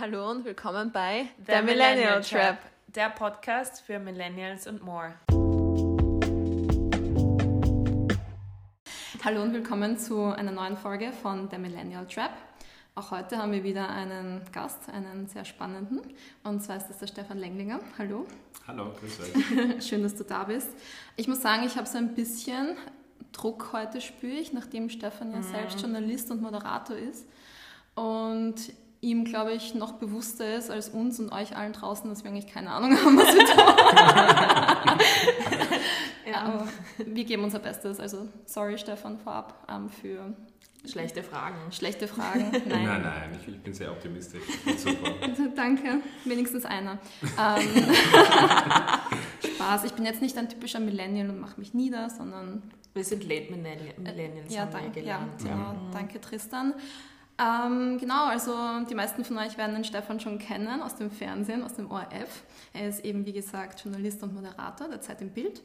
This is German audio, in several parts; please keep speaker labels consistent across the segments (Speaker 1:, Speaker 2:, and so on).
Speaker 1: Hallo und willkommen bei
Speaker 2: The Millennial Trap, der Podcast für Millennials und more.
Speaker 1: Hallo und willkommen zu einer neuen Folge von The Millennial Trap. Auch heute haben wir wieder einen Gast, einen sehr spannenden. Und zwar ist das der Stefan Lenglinger. Hallo.
Speaker 3: Hallo, grüß euch.
Speaker 1: Schön, dass du da bist. Ich muss sagen, ich habe so ein bisschen Druck heute spüre ich, nachdem Stefan ja selbst Journalist und Moderator ist. Und ihm, glaube ich, noch bewusster ist als uns und euch allen draußen, dass wir eigentlich keine Ahnung haben, was wir tun. ja. Aber wir geben unser Bestes. Also sorry, Stefan, vorab ähm, für
Speaker 2: Schlechte Fragen.
Speaker 1: schlechte Fragen. Nein.
Speaker 3: Nein, nein, ich, ich bin sehr optimistisch. Super.
Speaker 1: Danke, wenigstens einer. Ähm, Spaß, ich bin jetzt nicht ein typischer Millennial und mache mich nieder, sondern
Speaker 2: Wir sind Late Millennial- Millennials,
Speaker 1: ja,
Speaker 2: haben wir ja
Speaker 1: danke, ja, genau, danke Tristan. Ähm, genau, also die meisten von euch werden den Stefan schon kennen aus dem Fernsehen, aus dem ORF. Er ist eben, wie gesagt, Journalist und Moderator der Zeit im Bild.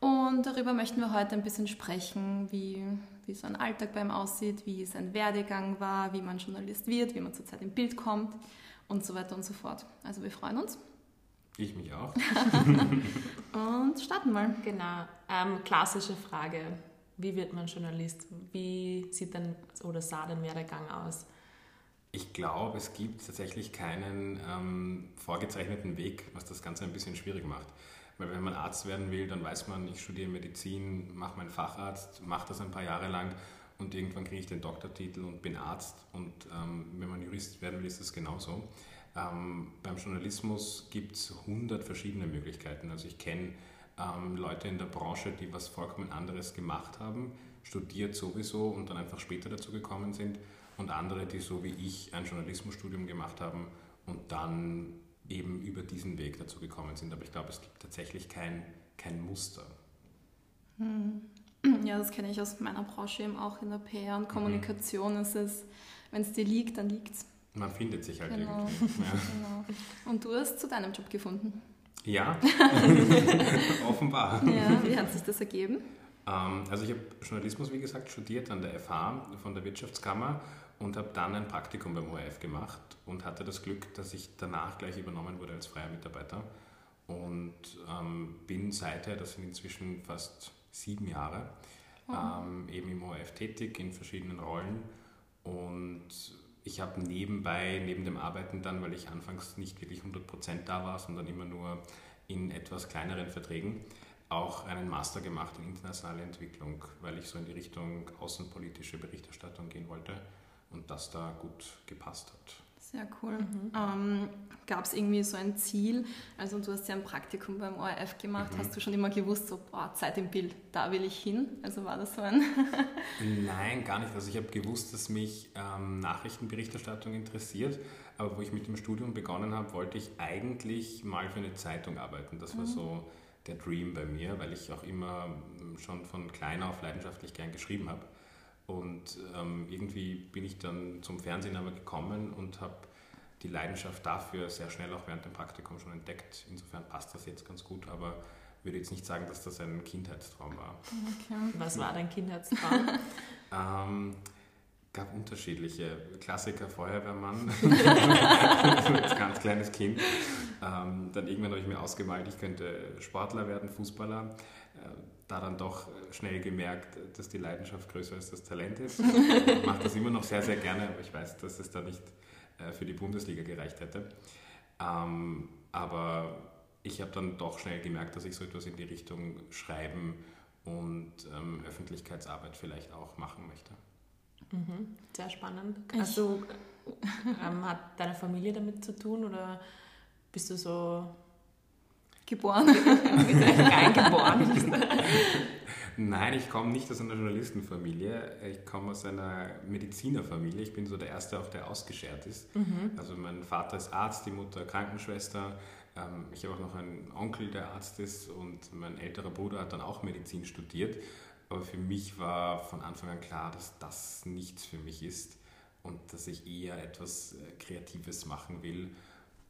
Speaker 1: Und darüber möchten wir heute ein bisschen sprechen, wie, wie so ein Alltag bei ihm aussieht, wie sein Werdegang war, wie man Journalist wird, wie man zur Zeit im Bild kommt und so weiter und so fort. Also wir freuen uns
Speaker 3: Ich mich auch.
Speaker 1: und starten mal.
Speaker 2: Genau. Ähm, klassische Frage. Wie wird man Journalist? Wie sieht denn oder sah dein Werdegang aus?
Speaker 3: Ich glaube, es gibt tatsächlich keinen ähm, vorgezeichneten Weg, was das Ganze ein bisschen schwierig macht. Weil wenn man Arzt werden will, dann weiß man, ich studiere Medizin, mache meinen Facharzt, mache das ein paar Jahre lang und irgendwann kriege ich den Doktortitel und bin Arzt. Und ähm, wenn man Jurist werden will, ist das genauso. Ähm, beim Journalismus gibt es 100 verschiedene Möglichkeiten. Also ich kenne ähm, Leute in der Branche, die was vollkommen anderes gemacht haben, studiert sowieso und dann einfach später dazu gekommen sind. Und andere, die so wie ich ein Journalismusstudium gemacht haben und dann eben über diesen Weg dazu gekommen sind. Aber ich glaube, es gibt tatsächlich kein, kein Muster.
Speaker 1: Ja, das kenne ich aus meiner Branche eben auch in der PR und Kommunikation. Es ist, wenn es dir liegt, dann liegt es.
Speaker 3: Man findet sich halt
Speaker 1: Genau.
Speaker 3: irgendwie. Ja.
Speaker 1: Genau. Und du hast zu deinem Job gefunden.
Speaker 3: Ja, offenbar.
Speaker 1: Ja, wie hat sich das ergeben?
Speaker 3: Ähm, also ich habe Journalismus, wie gesagt, studiert an der FH von der Wirtschaftskammer und habe dann ein Praktikum beim ORF gemacht und hatte das Glück, dass ich danach gleich übernommen wurde als freier Mitarbeiter und ähm, bin seither, das sind inzwischen fast sieben Jahre, ähm, eben im ORF tätig in verschiedenen Rollen und ich habe nebenbei, neben dem Arbeiten dann, weil ich anfangs nicht wirklich 100% da war, sondern immer nur in etwas kleineren Verträgen, auch einen Master gemacht in internationale Entwicklung, weil ich so in die Richtung außenpolitische Berichterstattung gehen wollte und das da gut gepasst hat.
Speaker 1: Sehr cool. Ähm, Gab es irgendwie so ein Ziel? Also du hast ja ein Praktikum beim ORF gemacht. Hast du schon immer gewusst, so boah, Zeit im Bild, da will ich hin? Also war das so ein...
Speaker 3: Nein, gar nicht. Also ich habe gewusst, dass mich ähm, Nachrichtenberichterstattung interessiert, aber wo ich mit dem Studium begonnen habe, wollte ich eigentlich mal für eine Zeitung arbeiten. Das war so der Dream bei mir, weil ich auch immer ähm, schon von klein auf leidenschaftlich gern geschrieben habe. Und ähm, irgendwie bin ich dann zum Fernsehen aber gekommen und habe die Leidenschaft dafür sehr schnell auch während dem Praktikum schon entdeckt. Insofern passt das jetzt ganz gut, aber würde jetzt nicht sagen, dass das ein Kindheitstraum war.
Speaker 1: Okay.
Speaker 2: Was war dein Kindheitstraum?
Speaker 3: Ähm, gab unterschiedliche. Klassiker Feuerwehrmann, als ganz kleines Kind. Ähm, dann irgendwann habe ich mir ausgemalt, ich könnte Sportler werden, Fußballer. Äh, da dann doch schnell gemerkt, dass die Leidenschaft größer als das Talent ist. Ich mache das immer noch sehr, sehr gerne, aber ich weiß, dass es da nicht äh, für die Bundesliga gereicht hätte. Ähm, aber ich habe dann doch schnell gemerkt, dass ich so etwas in die Richtung Schreiben und ähm, Öffentlichkeitsarbeit vielleicht auch machen möchte.
Speaker 2: Mhm. Sehr spannend. Also, ähm, hat deine Familie damit zu tun oder bist du so
Speaker 1: Geboren.
Speaker 2: reingeboren?
Speaker 3: Nein, ich komme nicht aus einer Journalistenfamilie. Ich komme aus einer Medizinerfamilie. Ich bin so der Erste, auch der ausgeschert ist. Also mein Vater ist Arzt, die Mutter Krankenschwester. Ähm, Ich habe auch noch einen Onkel, der Arzt ist und mein älterer Bruder hat dann auch Medizin studiert. Aber für mich war von Anfang an klar, dass das nichts für mich ist und dass ich eher etwas äh, Kreatives machen will.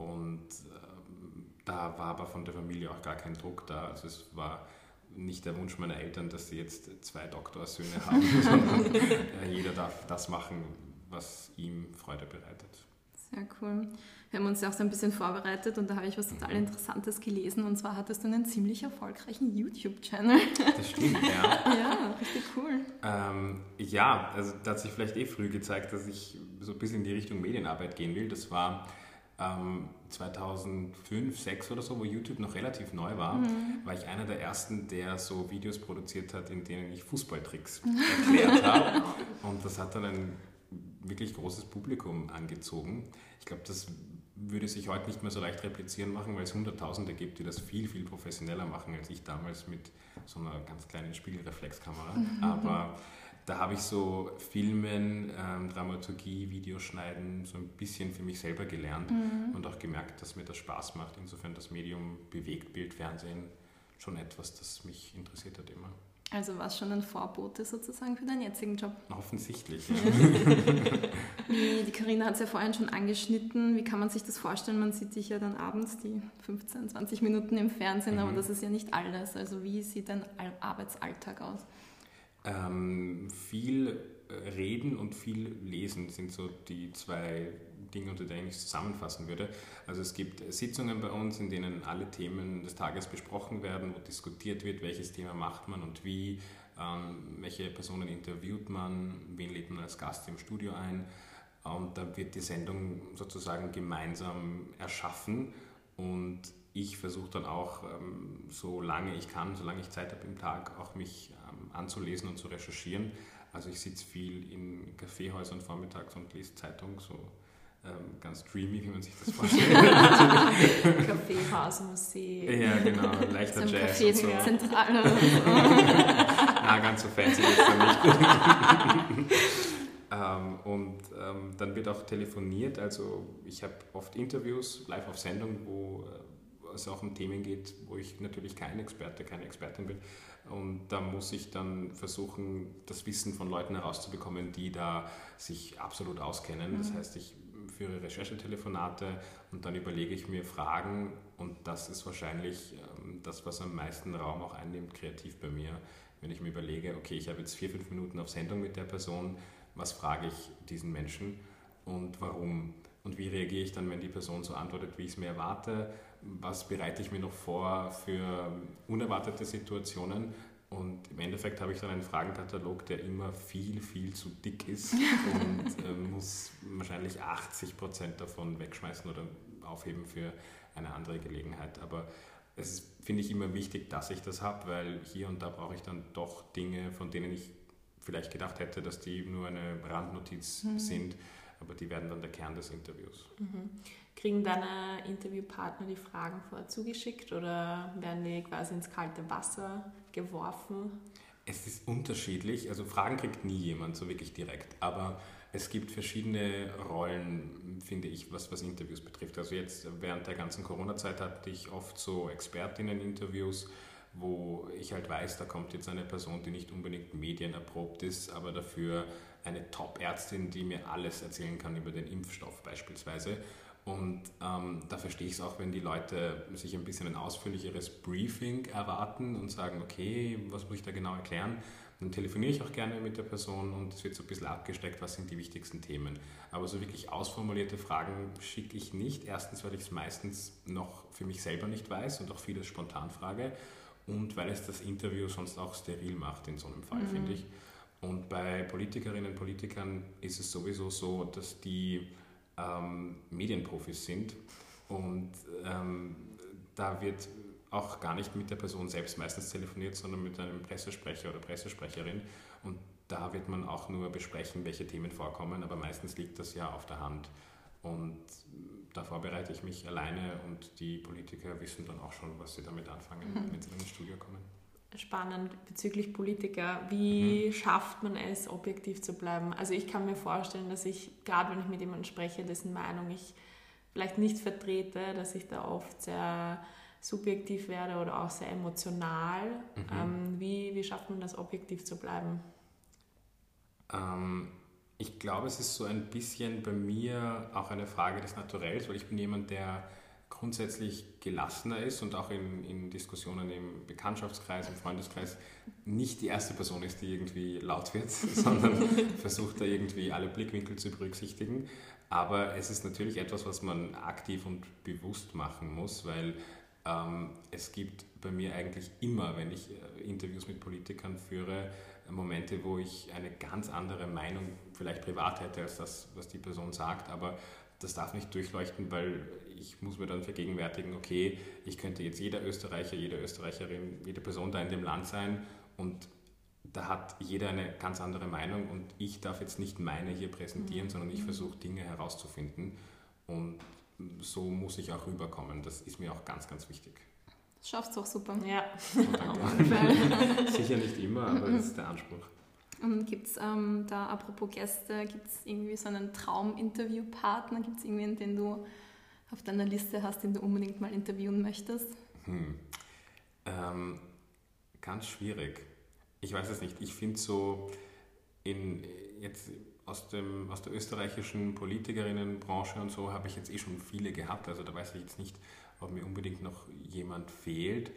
Speaker 3: Und ähm, da war aber von der Familie auch gar kein Druck da. Also es war nicht der Wunsch meiner Eltern, dass sie jetzt zwei Doktorsöhne haben, sondern äh, jeder darf das machen, was ihm Freude bereitet.
Speaker 1: Sehr cool. Wir haben uns ja auch so ein bisschen vorbereitet und da habe ich was total Interessantes gelesen und zwar hattest du einen ziemlich erfolgreichen YouTube-Channel.
Speaker 3: Das stimmt, ja.
Speaker 1: ja, richtig cool.
Speaker 3: Ähm, ja, also da hat sich vielleicht eh früh gezeigt, dass ich so ein bisschen in die Richtung Medienarbeit gehen will. Das war ähm, 2005, 2006 oder so, wo YouTube noch relativ neu war, mhm. war ich einer der ersten, der so Videos produziert hat, in denen ich Fußballtricks erklärt habe. Und das hat dann ein wirklich großes Publikum angezogen. Ich glaube, das würde sich heute nicht mehr so leicht replizieren machen, weil es Hunderttausende gibt, die das viel, viel professioneller machen als ich damals mit so einer ganz kleinen Spiegelreflexkamera. Mhm. Aber da habe ich so Filmen, ähm, Dramaturgie, Videoschneiden so ein bisschen für mich selber gelernt mhm. und auch gemerkt, dass mir das Spaß macht. Insofern das Medium Bewegtbild, Fernsehen schon etwas, das mich interessiert hat immer.
Speaker 1: Also war es schon ein Vorbote sozusagen für deinen jetzigen Job?
Speaker 3: Offensichtlich.
Speaker 1: Ja. die Karina hat es ja vorhin schon angeschnitten. Wie kann man sich das vorstellen? Man sieht dich ja dann abends die 15, 20 Minuten im Fernsehen, mhm. aber das ist ja nicht alles. Also wie sieht dein Arbeitsalltag aus?
Speaker 3: Ähm, viel Reden und viel Lesen sind so die zwei Dinge, unter denen ich es zusammenfassen würde. Also es gibt Sitzungen bei uns, in denen alle Themen des Tages besprochen werden, wo diskutiert wird, welches Thema macht man und wie, ähm, welche Personen interviewt man, wen lädt man als Gast im Studio ein. Und da wird die Sendung sozusagen gemeinsam erschaffen und ich versuche dann auch, ähm, solange ich kann, solange ich Zeit habe im Tag, auch mich anzulesen und zu recherchieren. Also ich sitze viel in Kaffeehäusern vormittags und lese Zeitung, so ähm, ganz dreamy, wie man sich das vorstellt.
Speaker 2: Kaffeehaus, Musik.
Speaker 3: Ja, genau, leichter
Speaker 1: so
Speaker 3: Jazz.
Speaker 1: Café
Speaker 3: und so.
Speaker 1: Zentrale.
Speaker 3: Na, ganz so fancy ist dann nicht. ähm, und ähm, dann wird auch telefoniert, also ich habe oft Interviews live auf Sendung, wo äh, es auch um Themen geht, wo ich natürlich kein Experte, keine Expertin bin. Und da muss ich dann versuchen, das Wissen von Leuten herauszubekommen, die da sich absolut auskennen. Das mhm. heißt, ich führe Recherchetelefonate und dann überlege ich mir Fragen und das ist wahrscheinlich ähm, das, was am meisten Raum auch einnimmt, kreativ bei mir. Wenn ich mir überlege, okay, ich habe jetzt vier, fünf Minuten auf Sendung mit der Person, was frage ich diesen Menschen und warum? Und wie reagiere ich dann, wenn die Person so antwortet, wie ich es mir erwarte? Was bereite ich mir noch vor für unerwartete Situationen? Und im Endeffekt habe ich dann einen Fragenkatalog, der immer viel, viel zu dick ist und äh, muss wahrscheinlich 80 Prozent davon wegschmeißen oder aufheben für eine andere Gelegenheit. Aber es finde ich, immer wichtig, dass ich das habe, weil hier und da brauche ich dann doch Dinge, von denen ich vielleicht gedacht hätte, dass die nur eine Randnotiz mhm. sind, aber die werden dann der Kern des Interviews.
Speaker 2: Mhm. Kriegen deine Interviewpartner die Fragen vorher zugeschickt oder werden die quasi ins kalte Wasser geworfen?
Speaker 3: Es ist unterschiedlich. Also Fragen kriegt nie jemand so wirklich direkt. Aber es gibt verschiedene Rollen, finde ich, was, was Interviews betrifft. Also jetzt während der ganzen Corona-Zeit hatte ich oft so Expertinnen-Interviews, wo ich halt weiß, da kommt jetzt eine Person, die nicht unbedingt medienerprobt ist, aber dafür eine Top-Ärztin, die mir alles erzählen kann über den Impfstoff beispielsweise. Und ähm, da verstehe ich es auch, wenn die Leute sich ein bisschen ein ausführlicheres Briefing erwarten und sagen, okay, was muss ich da genau erklären? Dann telefoniere ich auch gerne mit der Person und es wird so ein bisschen abgesteckt, was sind die wichtigsten Themen. Aber so wirklich ausformulierte Fragen schicke ich nicht. Erstens, weil ich es meistens noch für mich selber nicht weiß und auch vieles spontan frage. Und weil es das Interview sonst auch steril macht in so einem Fall, mhm. finde ich. Und bei Politikerinnen und Politikern ist es sowieso so, dass die ähm, Medienprofis sind. Und ähm, da wird auch gar nicht mit der Person selbst meistens telefoniert, sondern mit einem Pressesprecher oder Pressesprecherin. Und da wird man auch nur besprechen, welche Themen vorkommen, aber meistens liegt das ja auf der Hand. Und da vorbereite ich mich alleine und die Politiker wissen dann auch schon, was sie damit anfangen, mhm. wenn sie ins Studio kommen
Speaker 2: spannend bezüglich Politiker. Wie mhm. schafft man es, objektiv zu bleiben? Also ich kann mir vorstellen, dass ich, gerade wenn ich mit jemandem spreche, dessen Meinung ich vielleicht nicht vertrete, dass ich da oft sehr subjektiv werde oder auch sehr emotional. Mhm. Ähm, wie, wie schafft man das, objektiv zu bleiben?
Speaker 3: Ähm, ich glaube, es ist so ein bisschen bei mir auch eine Frage des Naturells, weil ich bin jemand, der grundsätzlich gelassener ist und auch in, in Diskussionen im Bekanntschaftskreis, im Freundeskreis nicht die erste Person ist, die irgendwie laut wird, sondern versucht da irgendwie alle Blickwinkel zu berücksichtigen. Aber es ist natürlich etwas, was man aktiv und bewusst machen muss, weil ähm, es gibt bei mir eigentlich immer, wenn ich äh, Interviews mit Politikern führe, Momente, wo ich eine ganz andere Meinung vielleicht privat hätte als das, was die Person sagt, aber das darf nicht durchleuchten, weil ich muss mir dann vergegenwärtigen, okay, ich könnte jetzt jeder Österreicher, jede Österreicherin, jede Person da in dem Land sein und da hat jeder eine ganz andere Meinung und ich darf jetzt nicht meine hier präsentieren, mhm. sondern ich versuche Dinge herauszufinden und so muss ich auch rüberkommen. Das ist mir auch ganz, ganz wichtig.
Speaker 1: Das schaffst du auch super.
Speaker 2: Ja.
Speaker 3: Sicher nicht immer, aber das ist der Anspruch.
Speaker 1: Gibt es ähm, da, apropos Gäste, gibt es irgendwie so einen Traum-Interviewpartner? Gibt es irgendwen, den du auf deiner Liste hast, den du unbedingt mal interviewen möchtest? Hm.
Speaker 3: Ähm, ganz schwierig. Ich weiß es nicht. Ich finde so in jetzt aus, dem, aus der österreichischen Politikerinnenbranche und so habe ich jetzt eh schon viele gehabt. Also da weiß ich jetzt nicht, ob mir unbedingt noch jemand fehlt.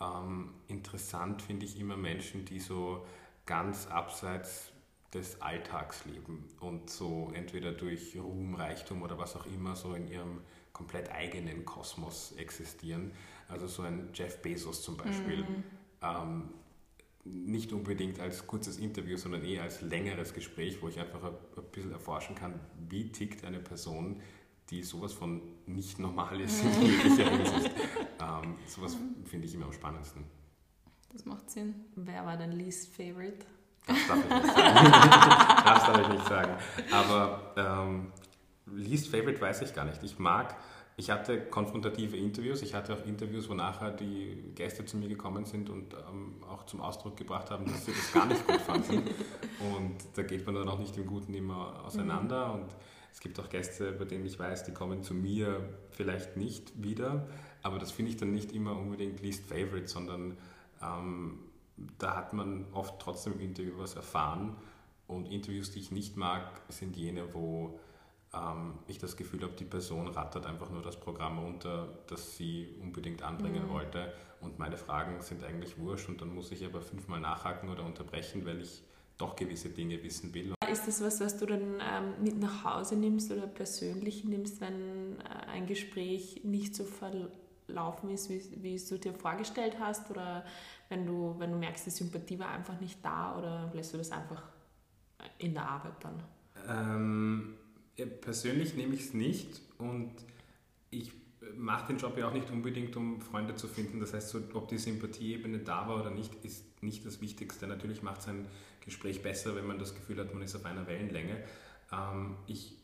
Speaker 3: Ähm, interessant finde ich immer Menschen, die so ganz abseits des Alltags leben und so entweder durch Ruhm, Reichtum oder was auch immer so in ihrem komplett eigenen Kosmos existieren. Also so ein Jeff Bezos zum Beispiel. Mhm. Ähm, nicht unbedingt als kurzes Interview, sondern eher als längeres Gespräch, wo ich einfach ein, ein bisschen erforschen kann, wie tickt eine Person, die sowas von nicht normal ist in jeglicher Hinsicht. Ähm, sowas finde ich immer am spannendsten.
Speaker 1: Das macht Sinn.
Speaker 2: Wer war dein least favorite?
Speaker 3: Das darf ich nicht sagen. das darf ich nicht sagen. Aber ähm, least favorite weiß ich gar nicht. Ich mag ich hatte konfrontative Interviews. Ich hatte auch Interviews, wo nachher die Gäste zu mir gekommen sind und ähm, auch zum Ausdruck gebracht haben, dass sie das gar nicht gut fanden. Und da geht man dann auch nicht im Guten immer auseinander. Mhm. Und es gibt auch Gäste, bei denen ich weiß, die kommen zu mir vielleicht nicht wieder. Aber das finde ich dann nicht immer unbedingt least favorite, sondern ähm, da hat man oft trotzdem im Interview was erfahren. Und Interviews, die ich nicht mag, sind jene, wo ähm, ich das Gefühl habe, die Person rattert einfach nur das Programm runter, das sie unbedingt anbringen mhm. wollte und meine Fragen sind eigentlich wurscht und dann muss ich aber fünfmal nachhaken oder unterbrechen, weil ich doch gewisse Dinge wissen will.
Speaker 2: Ist das was, was du dann ähm, mit nach Hause nimmst oder persönlich nimmst, wenn äh, ein Gespräch nicht so verlaufen ist, wie, wie es du dir vorgestellt hast? Oder wenn du, wenn du merkst, die Sympathie war einfach nicht da oder lässt du das einfach in der Arbeit dann?
Speaker 3: Ähm, persönlich nehme ich es nicht und ich mache den Job ja auch nicht unbedingt, um Freunde zu finden. Das heißt, so, ob die Sympathieebene da war oder nicht, ist nicht das Wichtigste. Natürlich macht es ein Gespräch besser, wenn man das Gefühl hat, man ist auf einer Wellenlänge. Ähm, ich,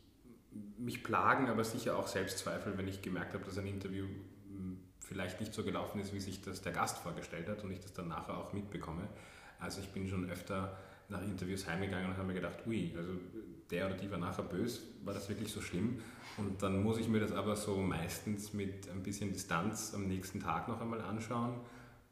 Speaker 3: mich plagen aber sicher auch Selbstzweifel, wenn ich gemerkt habe, dass ein Interview hm, vielleicht nicht so gelaufen ist, wie sich das der Gast vorgestellt hat und ich das dann nachher auch mitbekomme. Also ich bin schon öfter nach Interviews heimgegangen und habe mir gedacht, ui, also der oder die war nachher böse, war das wirklich so schlimm? Und dann muss ich mir das aber so meistens mit ein bisschen Distanz am nächsten Tag noch einmal anschauen.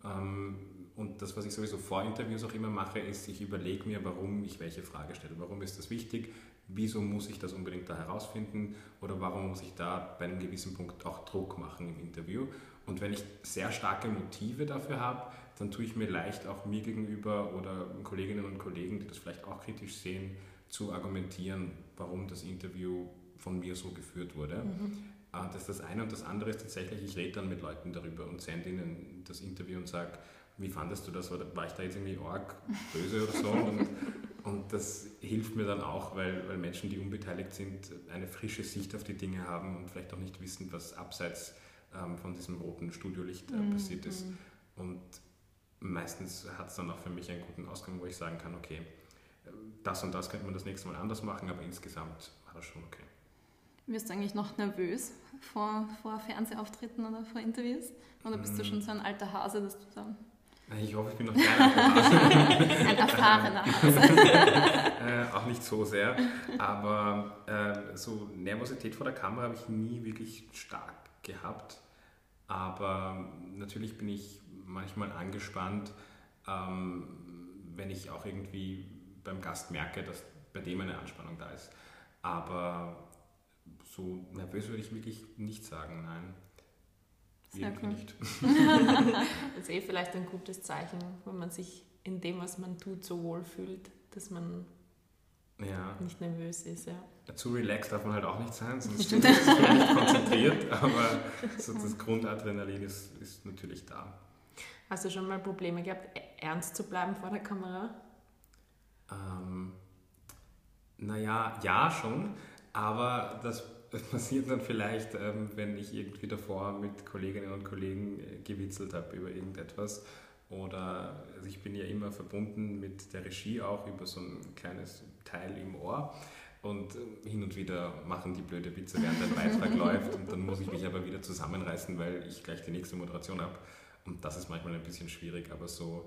Speaker 3: Ähm, und das, was ich sowieso vor Interviews auch immer mache, ist, ich überlege mir, warum ich welche Frage stelle. Warum ist das wichtig? Wieso muss ich das unbedingt da herausfinden? Oder warum muss ich da bei einem gewissen Punkt auch Druck machen im Interview? Und wenn ich sehr starke Motive dafür habe, dann tue ich mir leicht auch mir gegenüber oder Kolleginnen und Kollegen, die das vielleicht auch kritisch sehen, zu argumentieren, warum das Interview von mir so geführt wurde. Mhm. Ah, das ist das eine. Und das andere ist tatsächlich, ich rede dann mit Leuten darüber und sende ihnen das Interview und sage, wie fandest du das? Oder war ich da jetzt irgendwie arg böse oder so? Und, und das hilft mir dann auch, weil, weil Menschen, die unbeteiligt sind, eine frische Sicht auf die Dinge haben und vielleicht auch nicht wissen, was abseits ähm, von diesem roten Studiolicht äh, mhm. passiert ist. Mhm. Und meistens hat es dann auch für mich einen guten Ausgang, wo ich sagen kann, okay, das und das könnte man das nächste Mal anders machen, aber insgesamt war das schon okay.
Speaker 1: Wirst du eigentlich noch nervös vor, vor Fernsehauftritten oder vor Interviews? Oder bist du schon so ein alter Hase, dass du dann...
Speaker 3: Ich hoffe, ich bin noch kein alter Hase.
Speaker 1: ein erfahrener Hase.
Speaker 3: äh, auch nicht so sehr. Aber äh, so Nervosität vor der Kamera habe ich nie wirklich stark gehabt. Aber natürlich bin ich manchmal angespannt, ähm, wenn ich auch irgendwie beim Gast merke, dass bei dem eine Anspannung da ist. Aber so nervös würde ich wirklich nicht sagen, nein.
Speaker 1: Sehr cool.
Speaker 3: nicht.
Speaker 2: Das ist eh vielleicht ein gutes Zeichen, wenn man sich in dem, was man tut, so wohl fühlt, dass man
Speaker 3: Ja,
Speaker 2: nicht nervös ist. Ja.
Speaker 3: zu relaxed darf man halt auch nicht sein, sonst ist man nicht konzentriert, aber so das Grundadrenalin ist, ist natürlich da.
Speaker 2: Hast du schon mal Probleme gehabt, ernst zu bleiben vor der Kamera?
Speaker 3: Ähm, naja, ja schon, aber das passiert dann vielleicht, ähm, wenn ich irgendwie davor mit Kolleginnen und Kollegen äh, gewitzelt habe über irgendetwas. Oder also ich bin ja immer verbunden mit der Regie auch über so ein kleines Teil im Ohr. Und äh, hin und wieder machen die blöde Witze, während ein Beitrag läuft. Und dann muss ich mich aber wieder zusammenreißen, weil ich gleich die nächste Moderation habe. Und das ist manchmal ein bisschen schwierig, aber so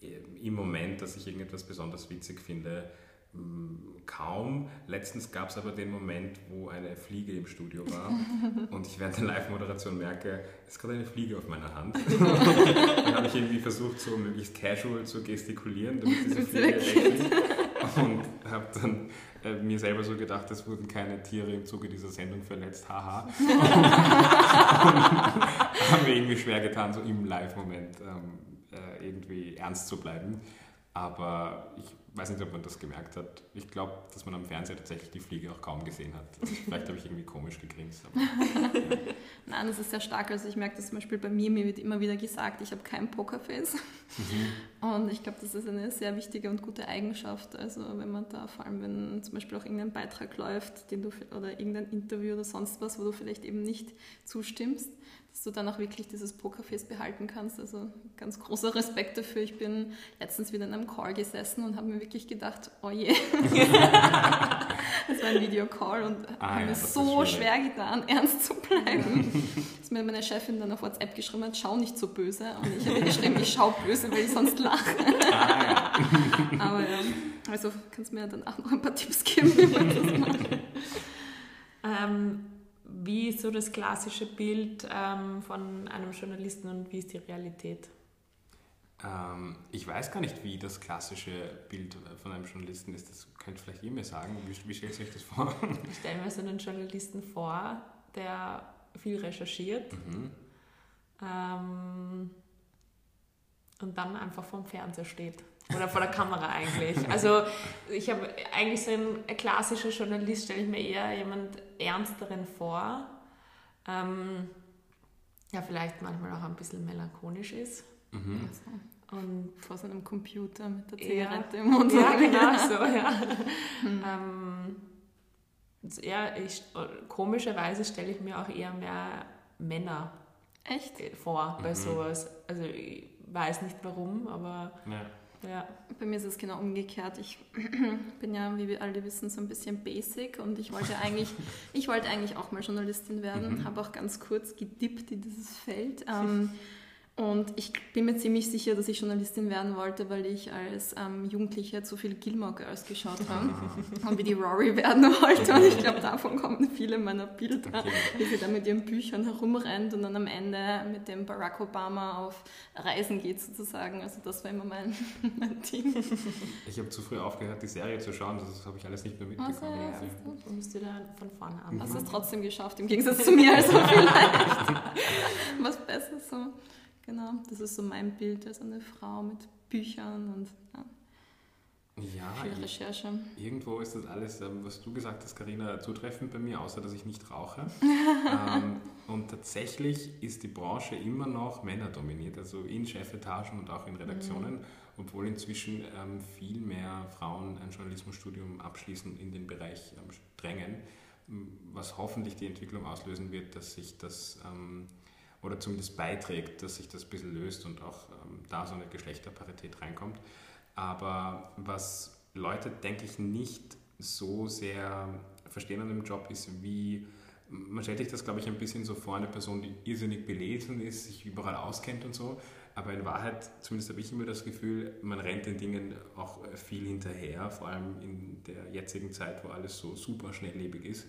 Speaker 3: im Moment, dass ich irgendetwas besonders witzig finde, mh, kaum. Letztens gab es aber den Moment, wo eine Fliege im Studio war und ich während der Live-Moderation merke, es ist gerade eine Fliege auf meiner Hand. Dann habe ich irgendwie versucht, so möglichst casual zu gestikulieren, damit diese Fliege wegfliegt. Und habe dann äh, mir selber so gedacht, es wurden keine Tiere im Zuge dieser Sendung verletzt, haha. Und haben mir irgendwie schwer getan, so im Live-Moment ähm, äh, irgendwie ernst zu bleiben. Aber ich weiß nicht, ob man das gemerkt hat. Ich glaube, dass man am Fernseher tatsächlich die Fliege auch kaum gesehen hat. Also vielleicht habe ich irgendwie komisch gegrinst. Aber
Speaker 1: Nein, das ist sehr stark. Also ich merke das zum Beispiel bei mir, mir wird immer wieder gesagt, ich habe kein Pokerface. Und ich glaube, das ist eine sehr wichtige und gute Eigenschaft. Also wenn man da, vor allem wenn zum Beispiel auch irgendein Beitrag läuft, den du oder irgendein Interview oder sonst was, wo du vielleicht eben nicht zustimmst, dass du dann auch wirklich dieses Pokerface behalten kannst. Also ganz großer Respekt dafür. Ich bin letztens wieder in einem Call gesessen und habe mir wirklich gedacht, oh je. das war ein Videocall und
Speaker 3: Ah
Speaker 1: habe
Speaker 3: ja,
Speaker 1: mir so schwer getan, ernst zu bleiben. dass mir meine Chefin dann auf WhatsApp geschrieben hat, schau nicht so böse. Und ich habe geschrieben, ich schau böse, weil ich sonst lache.
Speaker 3: ah, ja.
Speaker 1: Aber ja, also kannst du mir dann auch noch ein paar Tipps geben, wie man das macht.
Speaker 2: Ähm, wie ist so das klassische Bild ähm, von einem Journalisten und wie ist die Realität?
Speaker 3: Ähm, ich weiß gar nicht, wie das klassische Bild von einem Journalisten ist. Das könnt vielleicht ihr mir sagen. Wie, wie stellt ihr euch das vor?
Speaker 2: Ich stelle mir so einen Journalisten vor, der viel recherchiert
Speaker 3: Mhm.
Speaker 2: ähm, und dann einfach vorm Fernseher steht. Oder vor der Kamera eigentlich. Also ich habe eigentlich so ein klassischer Journalist, stelle ich mir eher jemand Ernsteren vor, ähm, der vielleicht manchmal auch ein bisschen melancholisch ist.
Speaker 3: Mhm.
Speaker 1: Also,
Speaker 2: Und
Speaker 1: vor seinem Computer mit der
Speaker 2: Ja.
Speaker 1: Zigarette im Mund.
Speaker 2: ja, genau so, ja. ähm, ja ich, komischerweise stelle ich mir auch eher mehr Männer
Speaker 1: Echt?
Speaker 2: vor bei
Speaker 3: Mhm.
Speaker 2: sowas. Also ich weiß nicht warum, aber
Speaker 3: Ja.
Speaker 2: Ja.
Speaker 1: Bei mir ist es genau umgekehrt. Ich bin ja, wie wir alle wissen, so ein bisschen basic und ich wollte eigentlich, ich wollte eigentlich auch mal Journalistin werden,
Speaker 3: Mhm.
Speaker 1: habe auch ganz kurz gedippt in dieses Feld. Ähm, und ich bin mir ziemlich sicher, dass ich Journalistin werden wollte, weil ich als ähm, Jugendliche zu viel Gilmore Girls geschaut habe und wie die Rory werden wollte. Und ich glaube, davon kommen viele meiner Bilder,
Speaker 3: Okay.
Speaker 1: wie sie da mit ihren Büchern herumrennt und dann am Ende mit dem Barack Obama auf Reisen geht sozusagen. Also das war immer mein, mein Ding.
Speaker 3: Ich habe zu früh aufgehört, die Serie zu schauen. Das habe ich alles nicht mehr
Speaker 1: Also,
Speaker 3: mitbekommen.
Speaker 1: ja,
Speaker 2: Ja,
Speaker 1: siehst du.
Speaker 2: du musst du da von vorne
Speaker 1: Hast
Speaker 2: anfangen.
Speaker 1: es trotzdem geschafft, im Gegensatz zu mir, also vielleicht was besser so. Genau, das ist so mein Bild als eine Frau mit Büchern und ja,
Speaker 3: Ja,
Speaker 1: viel Recherche.
Speaker 3: irgendwo ist das alles, ähm, was du gesagt hast, Karina, zutreffend bei mir, außer dass ich nicht rauche. ähm, und tatsächlich ist die Branche immer noch männerdominiert, also in Chefetagen und auch in Redaktionen, obwohl inzwischen ähm, viel mehr Frauen ein Journalismusstudium abschließen in den Bereich ähm, drängen, was hoffentlich die Entwicklung auslösen wird, dass sich das ähm, oder zumindest beiträgt, dass sich das ein bisschen löst und auch ähm, da so eine Geschlechterparität reinkommt. Aber was Leute, denke ich, nicht so sehr verstehen an dem Job ist, wie man stellt sich das, glaube ich, ein bisschen so vor, eine Person, die irrsinnig belesen ist, sich überall auskennt und so. Aber in Wahrheit, zumindest habe ich immer das Gefühl, man rennt den Dingen auch äh, viel hinterher, vor allem in der jetzigen Zeit, wo alles so super schnelllebig ist.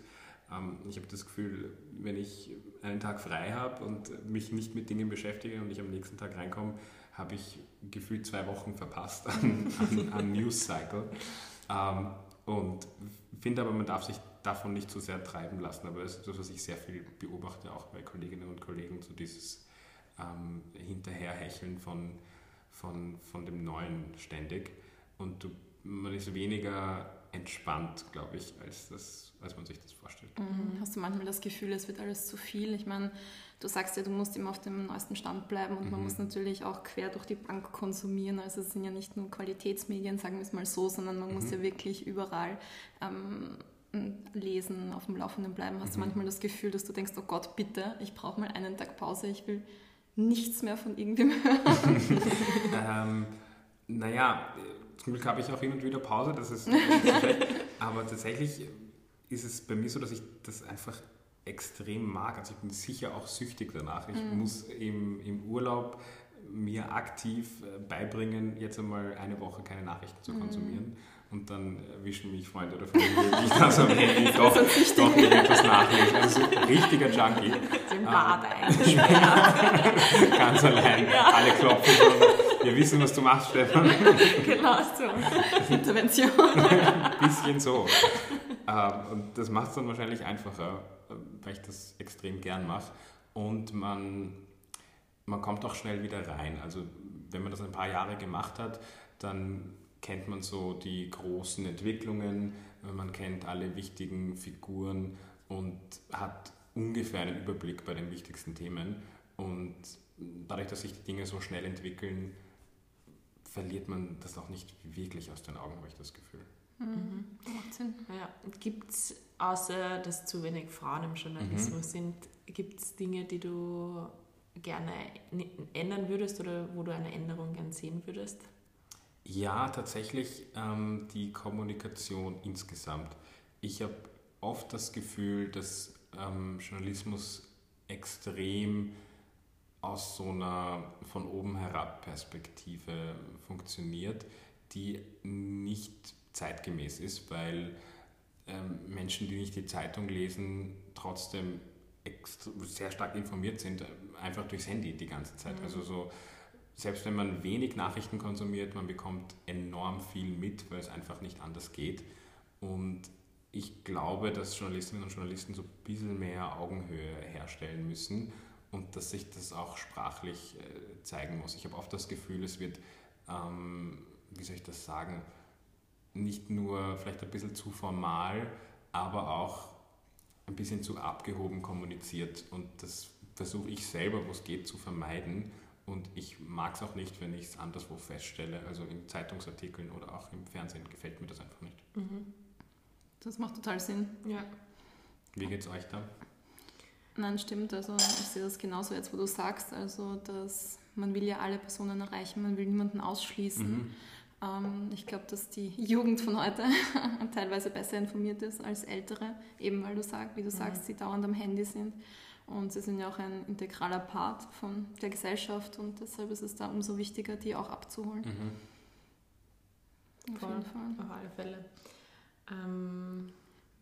Speaker 3: Ähm, Ich habe das Gefühl, wenn ich einen Tag frei habe und mich nicht mit Dingen beschäftige und ich am nächsten Tag reinkomme, habe ich gefühlt zwei Wochen verpasst an, an, an News Cycle. Ähm, und finde aber, man darf sich davon nicht zu sehr treiben lassen. Aber das ist etwas, was ich sehr viel beobachte, auch bei Kolleginnen und Kollegen, so dieses ähm, hinterherhecheln von, von, von dem Neuen ständig. Und du, man ist weniger entspannt, glaube ich, als, das, als man sich das vorstellt.
Speaker 1: Mhm. Hast du manchmal das Gefühl, es wird alles zu viel? Ich meine, du sagst ja, du musst immer auf dem neuesten Stand bleiben und mhm. man muss natürlich auch quer durch die Bank konsumieren. Also es sind ja nicht nur Qualitätsmedien, sagen wir es mal so, sondern man mhm. muss ja wirklich überall ähm, lesen, auf dem Laufenden bleiben. Hast du mhm. manchmal das Gefühl, dass du denkst, oh Gott, bitte, ich brauche mal einen Tag Pause, ich will nichts mehr von irgendwem hören?
Speaker 3: ähm, naja, zum Glück habe ich auch hin und wieder Pause, das ist aber tatsächlich ist es bei mir so, dass ich das einfach extrem mag. Also ich bin sicher auch süchtig danach. Ich mhm. muss im, im Urlaub mir aktiv äh, beibringen, jetzt einmal eine Woche keine Nachrichten zu mhm. konsumieren. Mhm. Und dann wischen mich Freunde oder Familie, die ich da so am Handy doch, doch etwas nachlesen. Also so ein richtiger Junkie.
Speaker 2: Im Bad ähm.
Speaker 3: Ganz allein. Ja. Alle klopfen schon. Wir wissen, was du machst, Stefan.
Speaker 2: Genau so.
Speaker 1: Intervention.
Speaker 3: ein bisschen so. Ähm, und das macht es dann wahrscheinlich einfacher, weil ich das extrem gern mache. Und man, man kommt auch schnell wieder rein. Also wenn man das ein paar Jahre gemacht hat, dann kennt man so die großen Entwicklungen, man kennt alle wichtigen Figuren und hat ungefähr einen Überblick bei den wichtigsten Themen. Und dadurch, dass sich die Dinge so schnell entwickeln, verliert man das auch nicht wirklich aus den Augen, habe ich das Gefühl.
Speaker 2: Mhm. Macht Sinn. Ja. Gibt es, außer dass zu wenig Frauen im Journalismus mhm. sind, gibt es Dinge, die du gerne ändern würdest oder wo du eine Änderung gern sehen würdest?
Speaker 3: Ja, tatsächlich ähm, die Kommunikation insgesamt. Ich habe oft das Gefühl, dass ähm, Journalismus extrem aus so einer von oben herab Perspektive funktioniert, die nicht zeitgemäß ist, weil ähm, Menschen, die nicht die Zeitung lesen, trotzdem sehr stark informiert sind, einfach durchs Handy die ganze Zeit. Mhm. Also so, selbst wenn man wenig Nachrichten konsumiert, man bekommt enorm viel mit, weil es einfach nicht anders geht. Und ich glaube, dass Journalistinnen und Journalisten so ein bisschen mehr Augenhöhe herstellen müssen und dass sich das auch sprachlich äh, zeigen muss. Ich habe oft das Gefühl, es wird, ähm, wie soll ich das sagen, nicht nur vielleicht ein bisschen zu formal, aber auch ein bisschen zu abgehoben kommuniziert. Und das versuche ich selber, wo es geht, zu vermeiden. Und ich mag es auch nicht, wenn ich es anderswo feststelle. Also in Zeitungsartikeln oder auch im Fernsehen gefällt mir das einfach nicht. Mhm.
Speaker 1: Das macht total Sinn.
Speaker 2: Ja.
Speaker 3: Wie geht es euch da?
Speaker 1: Nein, stimmt. Also ich sehe das genauso jetzt, wo du sagst. Also dass man will ja alle Personen erreichen, man will niemanden ausschließen. Mhm. Ähm, ich glaube, dass die Jugend von heute teilweise besser informiert ist als ältere, eben weil du sagst, wie du sagst, sie dauernd am Handy sind. Und sie sind ja auch ein integraler Part von der Gesellschaft und deshalb ist es da umso wichtiger, die auch abzuholen. Mhm.
Speaker 2: Auf Voll, jeden Fall. Auf alle Fälle. Ähm,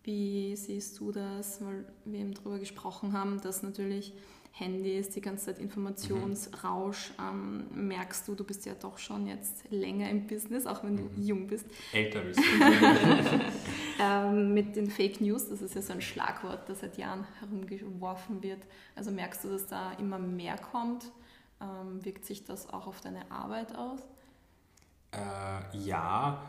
Speaker 1: wie siehst du das, weil wir eben darüber gesprochen haben, dass natürlich Handys, die ganze Zeit Informationsrausch, ähm, merkst du, du bist ja doch schon jetzt länger im Business, auch wenn du mhm. jung bist.
Speaker 3: Älter bist du.
Speaker 1: ähm, mit den Fake News, das ist ja so ein Schlagwort, das seit Jahren herumgeworfen wird. Also merkst du, dass da immer mehr kommt? Ähm, wirkt sich das auch auf deine Arbeit aus?
Speaker 3: Äh, ja,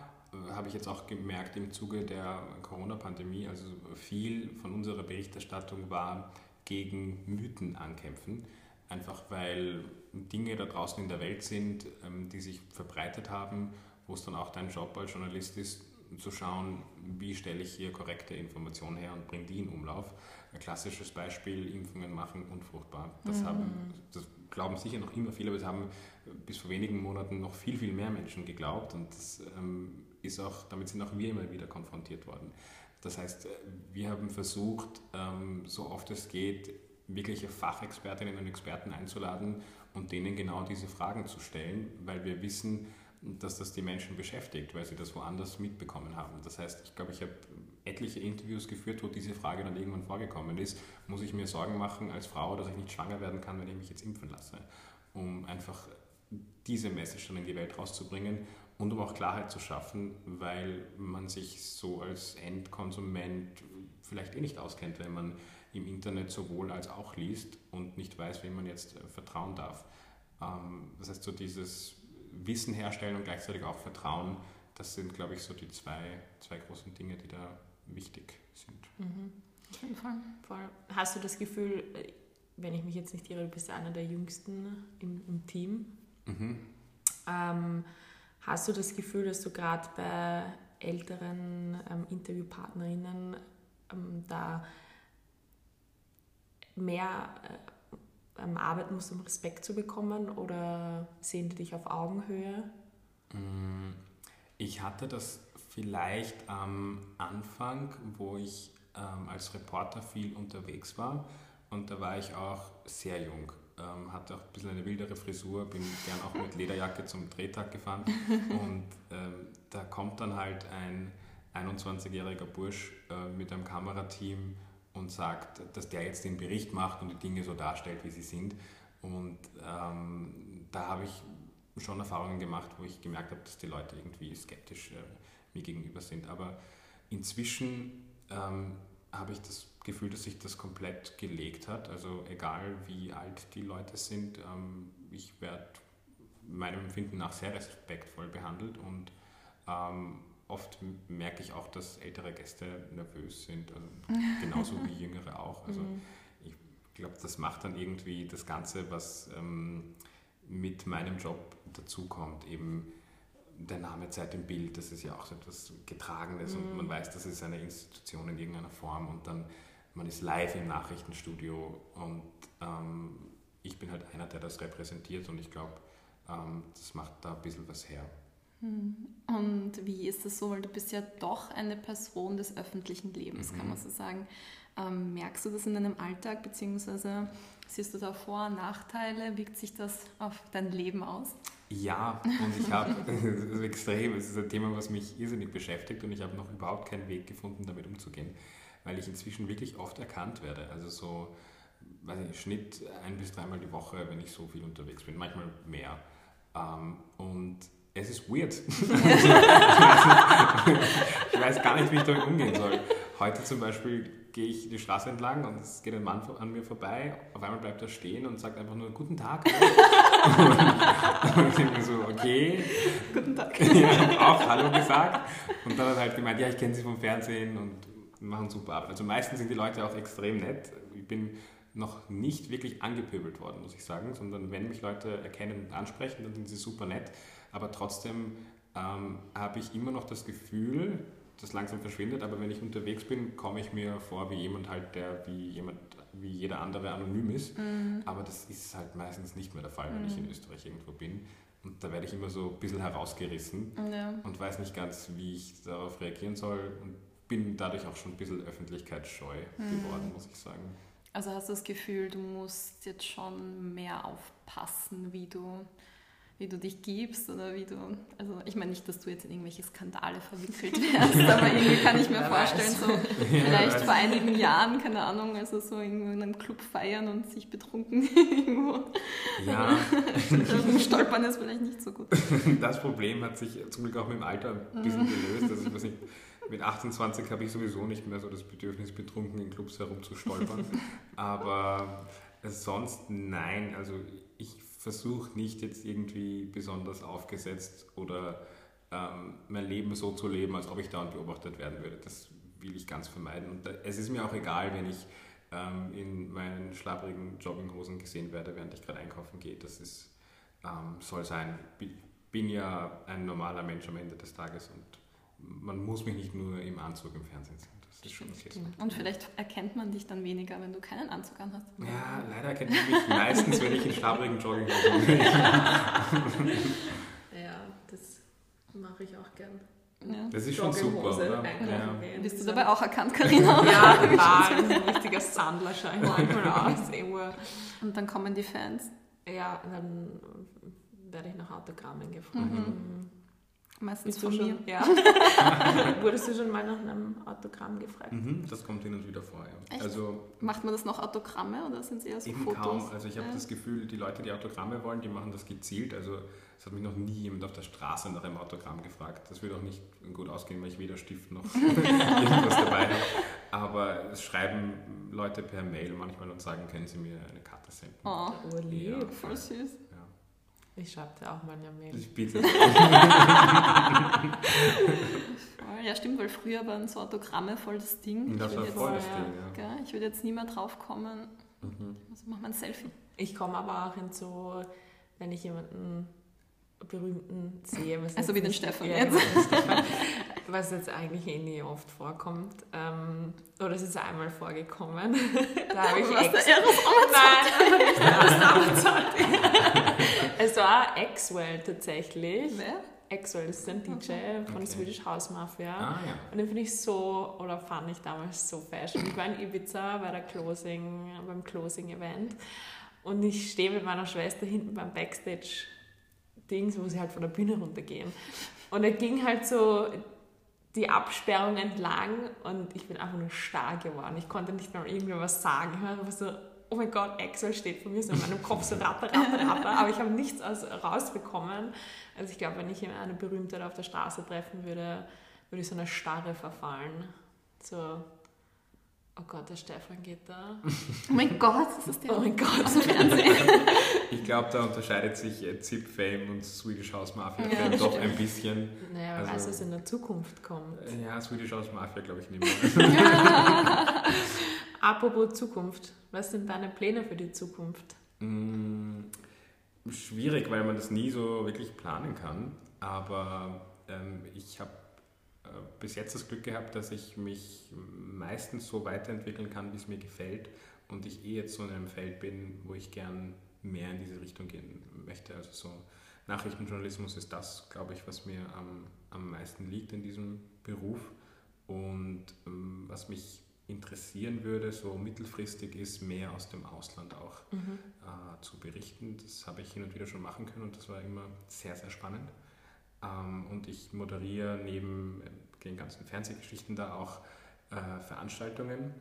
Speaker 3: habe ich jetzt auch gemerkt im Zuge der Corona-Pandemie. Also viel von unserer Berichterstattung war gegen Mythen ankämpfen. Einfach weil Dinge da draußen in der Welt sind, ähm, die sich verbreitet haben, wo es dann auch dein Job als Journalist ist, zu schauen, wie stelle ich hier korrekte Informationen her und bringe die in Umlauf. Ein klassisches Beispiel, Impfungen machen unfruchtbar. Das, mhm. haben, das glauben sicher noch immer viele, aber es haben bis vor wenigen Monaten noch viel, viel mehr Menschen geglaubt und das ähm, ist auch, damit sind auch wir immer wieder konfrontiert worden. Das heißt, wir haben versucht, ähm, so oft es geht, wirkliche Fachexpertinnen und Experten einzuladen und denen genau diese Fragen zu stellen, weil wir wissen, dass das die Menschen beschäftigt, weil sie das woanders mitbekommen haben. Das heißt, ich glaube, ich habe etliche Interviews geführt, wo diese Frage dann irgendwann vorgekommen ist. Muss ich mir Sorgen machen als Frau, dass ich nicht schwanger werden kann, wenn ich mich jetzt impfen lasse? Um einfach diese Message dann in die Welt rauszubringen und um auch Klarheit zu schaffen, weil man sich so als Endkonsument vielleicht eh nicht auskennt, wenn man im Internet sowohl als auch liest und nicht weiß, wem man jetzt äh, vertrauen darf. Ähm, das heißt, so dieses Wissen herstellen und gleichzeitig auch Vertrauen, das sind, glaube ich, so die zwei, zwei großen Dinge, die da wichtig sind.
Speaker 2: Mhm. Auf jeden Fall. Voll. Hast du das Gefühl, äh, wenn ich mich jetzt nicht irre, du bist einer der Jüngsten im, im Team. Mhm. Ähm, hast du das Gefühl, dass du gerade bei älteren ähm, Interviewpartnerinnen ähm, da mehr äh, ähm, arbeiten musst, um Respekt zu bekommen oder sehen die dich auf Augenhöhe?
Speaker 3: Mm, ich hatte das vielleicht am Anfang, wo ich ähm, als Reporter viel unterwegs war und da war ich auch sehr jung. Ähm, hatte auch ein bisschen eine wildere Frisur, bin gern auch mit Lederjacke zum Drehtag gefahren. Und ähm, da kommt dann halt ein 21-jähriger Bursch äh, mit einem Kamerateam und sagt, dass der jetzt den Bericht macht und die Dinge so darstellt, wie sie sind. Und ähm, da habe ich schon Erfahrungen gemacht, wo ich gemerkt habe, dass die Leute irgendwie skeptisch äh, mir gegenüber sind. Aber inzwischen ähm, habe ich das Gefühl, dass sich das komplett gelegt hat. Also egal wie alt die Leute sind, ähm, ich werde meinem Empfinden nach sehr respektvoll behandelt und ähm, oft merke ich auch, dass ältere Gäste nervös sind, also genauso wie jüngere auch. Also mhm. ich glaube, das macht dann irgendwie das Ganze, was ähm, mit meinem Job dazukommt, eben der Name Zeit im Bild, das ist ja auch so etwas Getragenes mhm. und man weiß, das ist eine Institution in irgendeiner Form und dann man ist live im Nachrichtenstudio und ähm, ich bin halt einer, der das repräsentiert und ich glaube, ähm, das macht da ein bisschen was her.
Speaker 1: Hm. Und wie ist das so, weil du bist ja doch eine Person des öffentlichen Lebens, mhm. kann man so sagen. Ähm, merkst du das in deinem Alltag, beziehungsweise siehst du da Vor- und Nachteile? Wirkt sich das auf dein Leben aus?
Speaker 3: Ja, und ich habe, das ist extrem, es ist ein Thema, was mich irrsinnig beschäftigt und ich habe noch überhaupt keinen Weg gefunden, damit umzugehen weil ich inzwischen wirklich oft erkannt werde. Also so, weiß ich, Schnitt ein bis dreimal die Woche, wenn ich so viel unterwegs bin, manchmal mehr. Ähm, und es ist weird. ich, weiß gar nicht, wie ich damit umgehen soll. Heute zum Beispiel gehe ich die Straße entlang und es geht ein Mann an mir vorbei. Auf einmal bleibt er stehen und sagt einfach nur Guten Tag. und, ich denke so, okay.
Speaker 1: Guten Tag.
Speaker 3: ja, auch Hallo gesagt. Und dann hat er halt gemeint, ja, ich kenne Sie vom Fernsehen und machen super Arbeit. Also meistens sind die Leute auch extrem nett. Ich bin noch nicht wirklich angepöbelt worden, muss ich sagen, sondern wenn mich Leute erkennen und ansprechen, dann sind sie super nett. Aber trotzdem ähm, habe ich immer noch das Gefühl, das langsam verschwindet, aber wenn ich unterwegs bin, komme ich mir vor wie jemand halt, der wie jemand, wie jeder andere anonym ist. Mhm. Aber das ist halt meistens nicht mehr der Fall, wenn mhm. ich in. Österreich irgendwo bin. Und da werde ich immer so ein bisschen herausgerissen ja. und weiß nicht ganz, wie ich darauf reagieren soll. Und bin dadurch auch schon ein bisschen öffentlichkeitsscheu mhm. geworden, muss ich sagen.
Speaker 1: Also hast du das Gefühl, du musst jetzt schon mehr aufpassen, wie du, wie du dich gibst oder wie du, also ich meine nicht, dass du jetzt in irgendwelche Skandale verwickelt wärst, aber irgendwie kann ich mir Wer vorstellen, weiß. so vielleicht vor einigen Jahren, keine Ahnung, also so irgendwo in einem Club feiern und sich betrunken irgendwo
Speaker 3: ja.
Speaker 1: stolpern ist vielleicht nicht so gut.
Speaker 3: Das Problem hat sich zum Glück auch mit dem Alter ein bisschen gelöst, also ich weiß nicht, mit 28 habe ich sowieso nicht mehr so das Bedürfnis, betrunken in Clubs herumzustolpern. Aber sonst nein. Also ich versuche nicht jetzt irgendwie besonders aufgesetzt oder ähm, mein Leben so zu leben, als ob ich dauernd beobachtet werden würde. Das will ich ganz vermeiden. Und da, es ist mir auch egal, wenn ich ähm, in meinen schlapprigen Jogginghosen gesehen werde, während ich gerade einkaufen gehe. Das ist, ähm, soll sein. Ich bin ja ein normaler Mensch am Ende des Tages und man muss mich nicht nur im Anzug im Fernsehen sehen. Das ist schon okay.
Speaker 1: Und vielleicht erkennt man dich dann weniger, wenn du keinen Anzug anhast.
Speaker 3: Ja, leider erkennt man mich meistens, wenn ich in schlapprigen Jogginghosen
Speaker 2: bin. ja, das mache ich auch gern.
Speaker 3: Ja. Das ist schon super, oder? Ja.
Speaker 1: Bist du dabei auch erkannt, Karina?
Speaker 2: ja, total. Ein richtiger Sandler schaue ich manchmal aus.
Speaker 1: Und dann kommen die Fans.
Speaker 2: Ja, dann werde ich nach Autogrammen gefragt. Mhm.
Speaker 1: Meistens von mir.
Speaker 2: schon, ja. Wurdest du schon mal nach einem Autogramm gefragt?
Speaker 3: Mhm, das kommt hin und wieder vor, ja. Also
Speaker 1: Macht man das noch Autogramme oder sind es eher so
Speaker 3: eben
Speaker 1: Fotos?
Speaker 3: kaum. Also ich habe
Speaker 1: Ja.
Speaker 3: das Gefühl, die Leute, die Autogramme wollen, die machen das gezielt. Also es hat mich noch nie jemand auf der Straße nach einem Autogramm gefragt. Das wird auch nicht gut ausgehen, weil ich weder Stift noch irgendwas dabei habe. Aber es schreiben Leute per Mail manchmal und sagen, können Sie mir eine Karte senden?
Speaker 1: Oh,
Speaker 2: Urlieb.
Speaker 3: Ja.
Speaker 1: voll süß.
Speaker 2: Ich schreibe dir auch mal eine Mail.
Speaker 3: Ich biete
Speaker 1: Voll. Ja, stimmt, weil früher waren so Autogramme voll das Ding.
Speaker 3: das
Speaker 1: ich
Speaker 3: war
Speaker 1: würde
Speaker 3: voll
Speaker 1: jetzt,
Speaker 3: das
Speaker 2: ja.
Speaker 3: Ding, ja.
Speaker 1: gell, ich würde jetzt nie mehr drauf kommen.
Speaker 3: Mhm.
Speaker 1: Also mach mal ein Selfie.
Speaker 2: Ich komme aber auch in so, wenn ich jemanden berühmten sehe, was
Speaker 1: Also
Speaker 2: jetzt
Speaker 1: wie den Stefan jetzt.
Speaker 2: genau, was jetzt eigentlich eh nie oft vorkommt. Ähm, oder es ist einmal vorgekommen. da habe ich
Speaker 1: Was,
Speaker 2: ex
Speaker 1: der Eros
Speaker 2: Nein, der Eros Amazon. Es war Axwell tatsächlich.
Speaker 1: Wer?
Speaker 2: Axwell ist ein DJ von
Speaker 3: Okay.
Speaker 2: Swedish House Mafia.
Speaker 3: Ah ja.
Speaker 2: Und den finde ich so, oder fand ich damals so fashion. Ich war in Ibiza bei der Closing, beim Closing-Event und ich stehe mit meiner Schwester hinten beim Backstage-Dings, wo sie halt von der Bühne runtergehen. Und er ging halt so die Absperrung entlang und ich bin einfach nur starr geworden. Ich konnte nicht mal irgendwie was sagen. Ich war einfach so, oh mein Gott, Axel steht vor mir so in meinem Kopf so ratter, ratter, ratter, aber ich habe nichts aus, rausbekommen. Also ich glaube, wenn ich eine Berühmtheit auf der Straße treffen würde, würde ich so eine Starre verfallen. So, oh Gott, der Stefan geht da.
Speaker 1: Oh mein Gott, das ist der
Speaker 2: Oh mein Gott.
Speaker 3: Ich glaube, da unterscheidet sich äh, Zip Fame und Swedish House Mafia
Speaker 1: Ja, das
Speaker 3: doch
Speaker 1: stimmt.
Speaker 3: ein bisschen.
Speaker 2: Naja, wer
Speaker 3: Also-
Speaker 2: weiß, was in der Zukunft kommt.
Speaker 3: Ja, Swedish House Mafia glaube ich nicht mehr.
Speaker 2: Apropos Zukunft, was sind deine Pläne für die Zukunft?
Speaker 3: Mm, Schwierig, weil man das nie so wirklich planen kann. Aber ähm, ich habe äh, bis jetzt das Glück gehabt, dass ich mich meistens so weiterentwickeln kann, wie es mir gefällt. Und ich eh jetzt so in einem Feld bin, wo ich gern mehr in diese Richtung gehen möchte. Also so Nachrichtenjournalismus ist das, glaube ich, was mir am, am meisten liegt in diesem Beruf. Und ähm, was mich interessieren würde, so mittelfristig, ist mehr aus dem Ausland auch äh, zu berichten. Das habe ich hin und wieder schon machen können und das war immer sehr, sehr spannend. Ähm, und ich moderiere neben äh, den ganzen Fernsehgeschichten da auch äh, Veranstaltungen.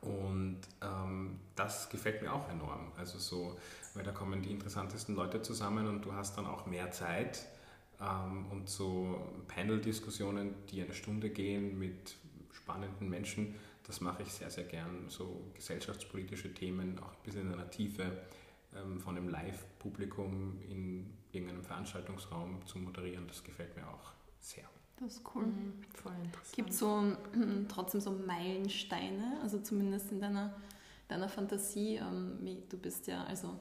Speaker 3: Und ähm, das gefällt mir auch enorm. Also so, weil da kommen die interessantesten Leute zusammen und du hast dann auch mehr Zeit. Ähm, und so Panel-Diskussionen, die eine Stunde gehen mit spannenden Menschen, das mache ich sehr, sehr gern. So gesellschaftspolitische Themen, auch ein bisschen in einer Tiefe ähm, von einem Live-Publikum in irgendeinem Veranstaltungsraum zu moderieren, das gefällt mir auch sehr.
Speaker 1: Das ist cool.
Speaker 2: Mhm, voll interessant.
Speaker 1: Gibt es so mm, trotzdem so Meilensteine, also zumindest in deiner, deiner Fantasie? Ähm, wie, du bist ja, also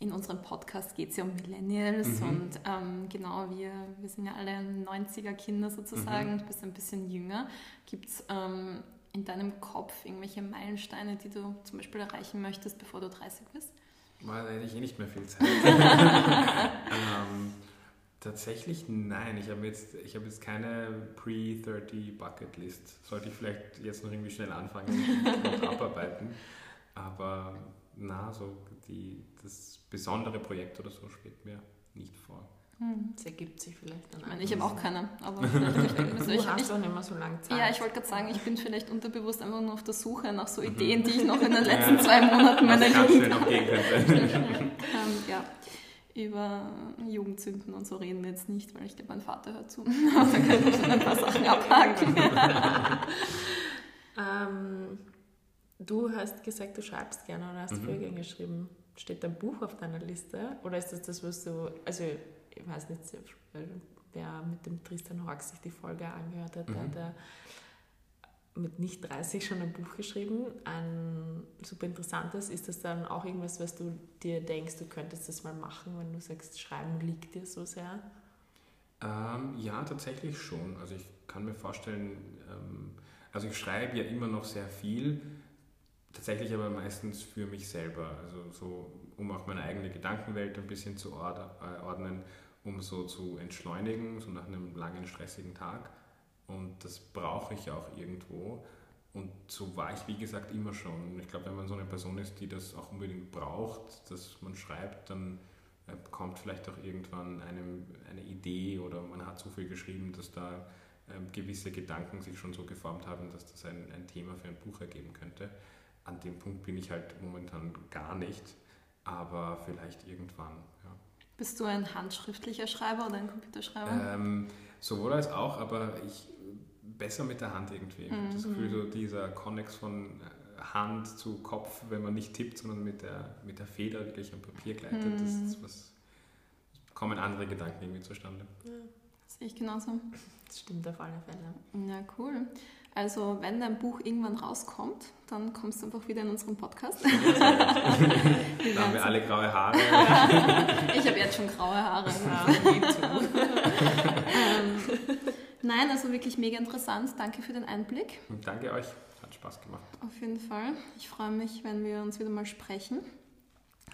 Speaker 1: in unserem Podcast geht es ja um Millennials
Speaker 3: Mhm.
Speaker 1: und ähm, genau, wir, wir sind ja alle 90er-Kinder sozusagen,
Speaker 3: Mhm.
Speaker 1: du bist ein bisschen jünger. Gibt es ähm, in deinem Kopf irgendwelche Meilensteine, die du zum Beispiel erreichen möchtest, bevor du 30 bist?
Speaker 3: Mal, da hätte ich eh nicht mehr viel Zeit. ähm, tatsächlich nein. Ich habe jetzt, ich habe jetzt keine Pre-30 Bucket List. Sollte ich vielleicht jetzt noch irgendwie schnell anfangen und abarbeiten. Aber na, so die, das besondere Projekt oder so schwebt mir nicht vor.
Speaker 2: Das ergibt sich vielleicht dann
Speaker 1: Ich meine, ich habe auch keine, aber vielleicht, also
Speaker 2: Du
Speaker 1: ich,
Speaker 2: hast
Speaker 1: ich,
Speaker 2: doch nicht mehr so lange Zeit.
Speaker 1: Ja, ich wollte gerade sagen, ich bin vielleicht unterbewusst einfach nur auf der Suche nach so
Speaker 3: Mhm.
Speaker 1: Ideen, die ich noch in den letzten zwei Monaten meiner
Speaker 3: ganz
Speaker 1: Jugend
Speaker 3: schnell noch gehen könnte.
Speaker 1: ähm, ja, über Jugendzünden und so reden wir jetzt nicht, weil ich glaube, mein Vater hört zu. Aber da kann ich schon ein paar Sachen abhaken.
Speaker 2: Ähm, du hast gesagt, du schreibst gerne oder hast
Speaker 3: Mhm.
Speaker 2: früher geschrieben. Steht ein Buch auf deiner Liste? Oder ist das das, was du, also ich weiß nicht, wer mit dem Tristan Hawk sich die Folge angehört hat, der
Speaker 3: Mhm.
Speaker 2: hat ja mit nicht 30 schon ein Buch geschrieben, ein super interessantes. Ist das dann auch irgendwas, was du dir denkst, du könntest das mal machen, wenn du sagst, Schreiben liegt dir so sehr?
Speaker 3: Ähm, ja, tatsächlich schon. Also ich kann mir vorstellen, ähm, also ich schreibe ja immer noch sehr viel, tatsächlich aber meistens für mich selber. Also so, um auch meine eigene Gedankenwelt ein bisschen zu äh, ordnen, um so zu entschleunigen, so nach einem langen, stressigen Tag. Und das brauche ich auch irgendwo. Und so war ich, wie gesagt, immer schon. Ich glaube, wenn man so eine Person ist, die das auch unbedingt braucht, dass man schreibt, dann äh, kommt vielleicht auch irgendwann einem eine Idee oder man hat so viel geschrieben, dass da ähm, gewisse Gedanken sich schon so geformt haben, dass das ein, ein Thema für ein Buch ergeben könnte. An dem Punkt bin ich halt momentan gar nicht, aber vielleicht irgendwann. Ja.
Speaker 1: Bist du ein handschriftlicher Schreiber oder ein Computerschreiber?
Speaker 3: Ähm, sowohl als auch, aber ich besser mit der Hand irgendwie. Ich habe das Gefühl, so dieser Konnex von äh, Hand zu Kopf, wenn man nicht tippt, sondern mit der, mit der Feder wirklich am Papier gleitet, das ist was, kommen andere Gedanken irgendwie zustande.
Speaker 1: Sehe ich genauso.
Speaker 2: Das stimmt auf alle Fälle.
Speaker 1: Ja, cool. Also, wenn dein Buch irgendwann rauskommt, dann kommst du einfach wieder in unseren Podcast.
Speaker 3: Da haben wir alle graue Haare.
Speaker 1: ich habe jetzt schon graue Haare. ähm, nein, also wirklich mega interessant. Danke für den Einblick.
Speaker 3: Und danke euch, hat Spaß gemacht.
Speaker 1: Auf jeden Fall. Ich freue mich, wenn wir uns wieder mal sprechen.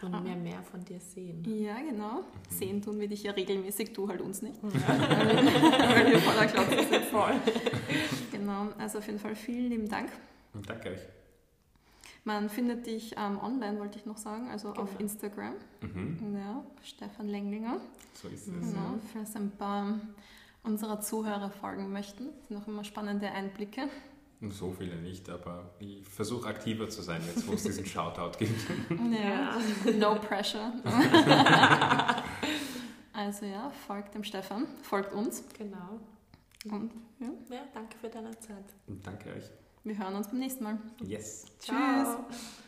Speaker 2: Und mehr, mehr von dir sehen.
Speaker 1: Ja, genau. Sehen tun wir dich ja regelmäßig, du halt uns nicht. Weil wir voller Klotze sind.
Speaker 2: Voll.
Speaker 1: Genau, also auf jeden Fall vielen lieben Dank.
Speaker 3: Und danke euch.
Speaker 1: Man findet dich ähm, online, wollte ich noch sagen, also auf
Speaker 2: Genau.
Speaker 1: Instagram.
Speaker 3: Mhm.
Speaker 1: Ja, Stefan Lenglinger.
Speaker 3: So ist es.
Speaker 1: Genau, falls ein paar unserer Zuhörer folgen möchten. Das sind auch immer spannende Einblicke.
Speaker 3: So viele nicht, aber ich versuche aktiver zu sein, jetzt wo es diesen Shoutout gibt.
Speaker 1: Ja. No pressure. also ja, folgt dem Stefan, folgt uns
Speaker 2: Genau.
Speaker 1: Und ja,
Speaker 2: Ja, danke für deine Zeit.
Speaker 3: Und danke euch.
Speaker 1: wir hören uns beim nächsten Mal.
Speaker 3: Yes.
Speaker 1: Tschüss.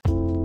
Speaker 2: Ciao.